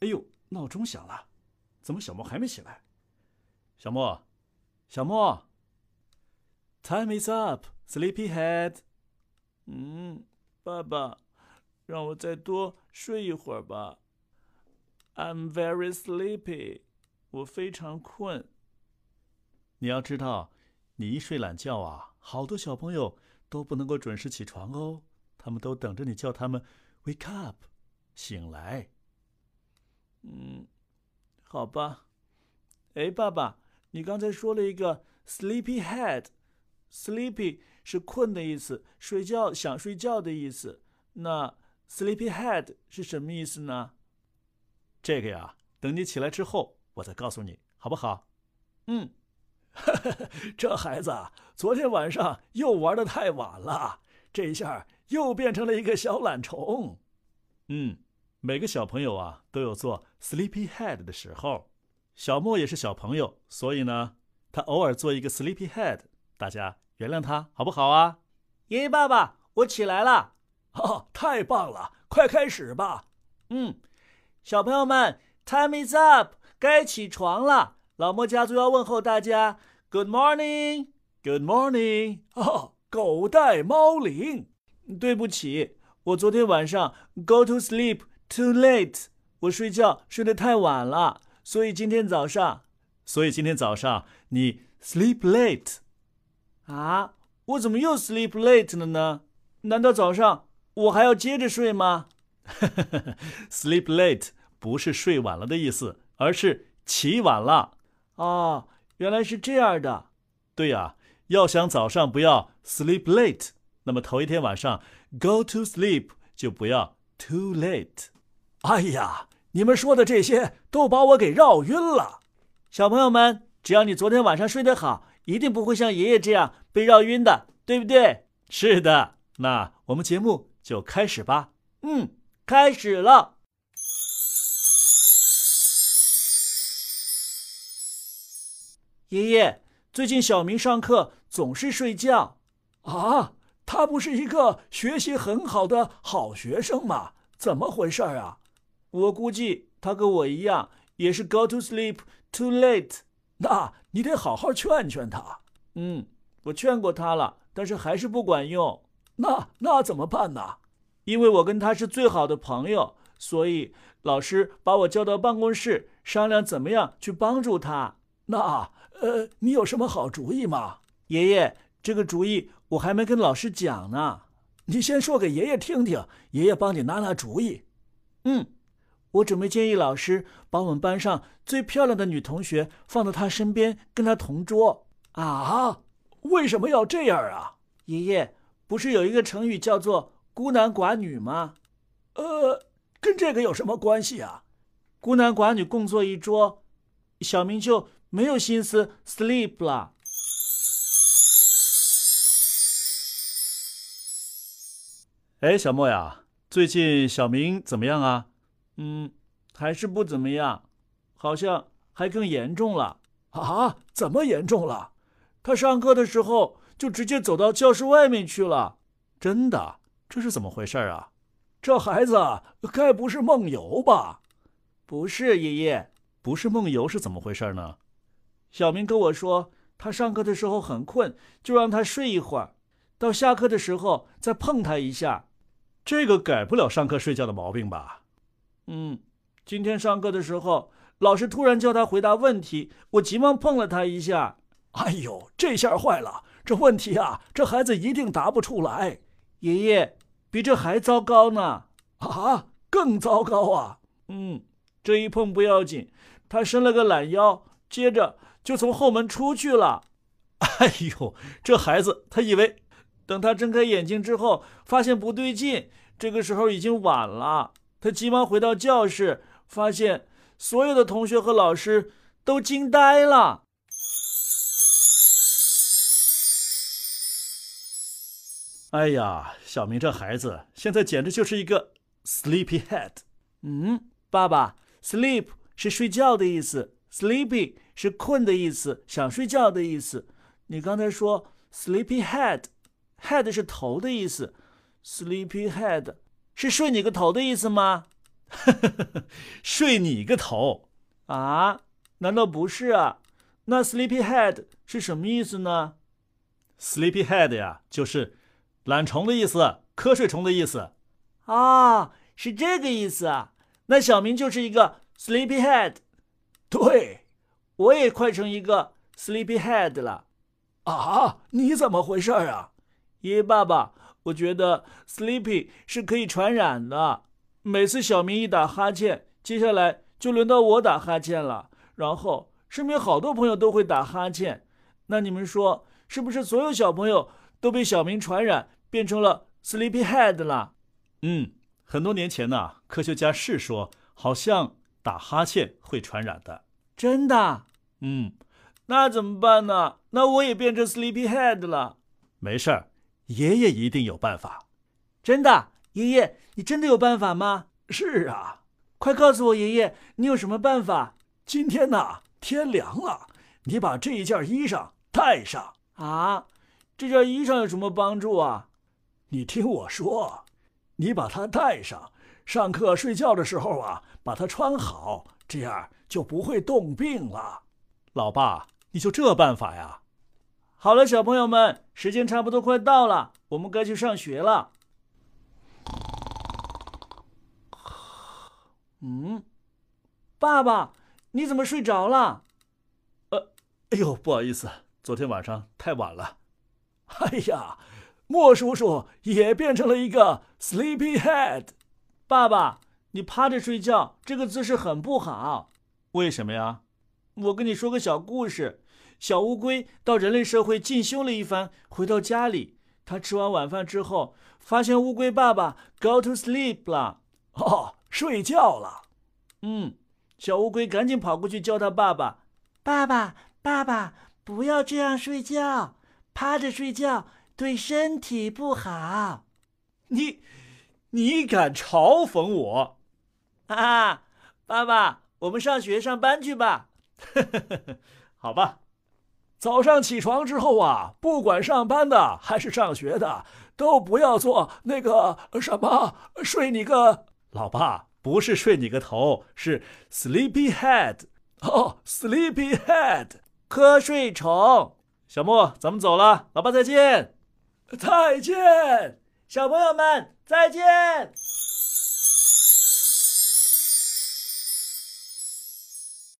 哎呦，闹钟响了，怎么小莫还没起来？小莫，小莫，Time is up, sleepyhead。嗯，爸爸，让我再多睡一会儿吧。I'm very sleepy，我非常困。你要知道，你一睡懒觉啊，好多小朋友都不能够准时起床哦，他们都等着你叫他们 wake up，醒来。嗯，好吧。哎，爸爸，你刚才说了一个 sleepy head，sleepy 是困的意思，睡觉想睡觉的意思。那 sleepy head 是什么意思呢？这个呀，等你起来之后，我再告诉你，好不好？嗯，这孩子昨天晚上又玩的太晚了，这一下又变成了一个小懒虫。嗯。每个小朋友啊都有做 sleepy head 的时候，小莫也是小朋友，所以呢，他偶尔做一个 sleepy head，大家原谅他好不好啊？爷爷爸爸，我起来了，哦，太棒了，快开始吧。嗯，小朋友们，time is up，该起床了。老莫家族要问候大家，good morning，good morning。哦，狗带猫铃，对不起，我昨天晚上 go to sleep。Too late，我睡觉睡得太晚了，所以今天早上，所以今天早上你 sleep late，啊，我怎么又 sleep late 了呢？难道早上我还要接着睡吗？Sleep late 不是睡晚了的意思，而是起晚了。哦，原来是这样的。对呀，要想早上不要 sleep late，那么头一天晚上 go to sleep 就不要 too late。哎呀，你们说的这些都把我给绕晕了。小朋友们，只要你昨天晚上睡得好，一定不会像爷爷这样被绕晕的，对不对？是的，那我们节目就开始吧。嗯，开始了。爷爷，最近小明上课总是睡觉。啊，他不是一个学习很好的好学生吗？怎么回事啊？我估计他跟我一样，也是 go to sleep too late。那你得好好劝劝他。嗯，我劝过他了，但是还是不管用。那那怎么办呢？因为我跟他是最好的朋友，所以老师把我叫到办公室商量怎么样去帮助他。那呃，你有什么好主意吗？爷爷，这个主意我还没跟老师讲呢。你先说给爷爷听听，爷爷帮你拿拿主意。嗯。我准备建议老师把我们班上最漂亮的女同学放到他身边，跟他同桌。啊，为什么要这样啊？爷爷，不是有一个成语叫做“孤男寡女”吗？呃，跟这个有什么关系啊？孤男寡女共坐一桌，小明就没有心思 sleep 了。哎，小莫呀，最近小明怎么样啊？嗯，还是不怎么样，好像还更严重了啊！怎么严重了？他上课的时候就直接走到教室外面去了。真的？这是怎么回事啊？这孩子该不是梦游吧？不是，爷爷，不是梦游是怎么回事呢？小明跟我说，他上课的时候很困，就让他睡一会儿，到下课的时候再碰他一下。这个改不了上课睡觉的毛病吧？嗯，今天上课的时候，老师突然叫他回答问题，我急忙碰了他一下。哎呦，这下坏了！这问题啊，这孩子一定答不出来。爷爷，比这还糟糕呢！啊，更糟糕啊！嗯，这一碰不要紧，他伸了个懒腰，接着就从后门出去了。哎呦，这孩子，他以为……等他睁开眼睛之后，发现不对劲，这个时候已经晚了。他急忙回到教室，发现所有的同学和老师都惊呆了。哎呀，小明这孩子现在简直就是一个 sleepy head。嗯，爸爸，sleep 是睡觉的意思，sleepy 是困的意思，想睡觉的意思。你刚才说 sleepy head，head 是头的意思，sleepy head。是睡你个头的意思吗？睡你个头啊？难道不是啊？那 sleepyhead 是什么意思呢？sleepyhead 呀，就是懒虫的意思，瞌睡虫的意思。啊，是这个意思啊？那小明就是一个 sleepyhead。对，我也快成一个 sleepyhead 了。啊，你怎么回事啊？爷爷爸爸，我觉得 sleepy 是可以传染的。每次小明一打哈欠，接下来就轮到我打哈欠了。然后身边好多朋友都会打哈欠。那你们说，是不是所有小朋友都被小明传染，变成了 sleepyhead 了？嗯，很多年前呢，科学家是说，好像打哈欠会传染的。真的？嗯，那怎么办呢？那我也变成 sleepyhead 了。没事儿。爷爷一定有办法，真的，爷爷，你真的有办法吗？是啊，快告诉我，爷爷，你有什么办法？今天呢，天凉了，你把这一件衣裳带上啊。这件衣裳有什么帮助啊？你听我说，你把它带上，上课睡觉的时候啊，把它穿好，这样就不会冻病了。老爸，你就这办法呀？好了，小朋友们，时间差不多快到了，我们该去上学了。嗯，爸爸，你怎么睡着了？呃，哎呦，不好意思，昨天晚上太晚了。哎呀，莫叔叔也变成了一个 sleepyhead。爸爸，你趴着睡觉，这个姿势很不好。为什么呀？我跟你说个小故事。小乌龟到人类社会进修了一番，回到家里，他吃完晚饭之后，发现乌龟爸爸 go to sleep 了，哦，睡觉了。嗯，小乌龟赶紧跑过去叫他爸爸：“爸爸，爸爸，不要这样睡觉，趴着睡觉对身体不好。”你，你敢嘲讽我？啊，爸爸，我们上学上班去吧。好吧。早上起床之后啊，不管上班的还是上学的，都不要做那个什么睡你个老爸，不是睡你个头，是 sleepy head 哦，sleepy head 瞌睡虫。小莫，咱们走了，老爸再见，再见，小朋友们再见。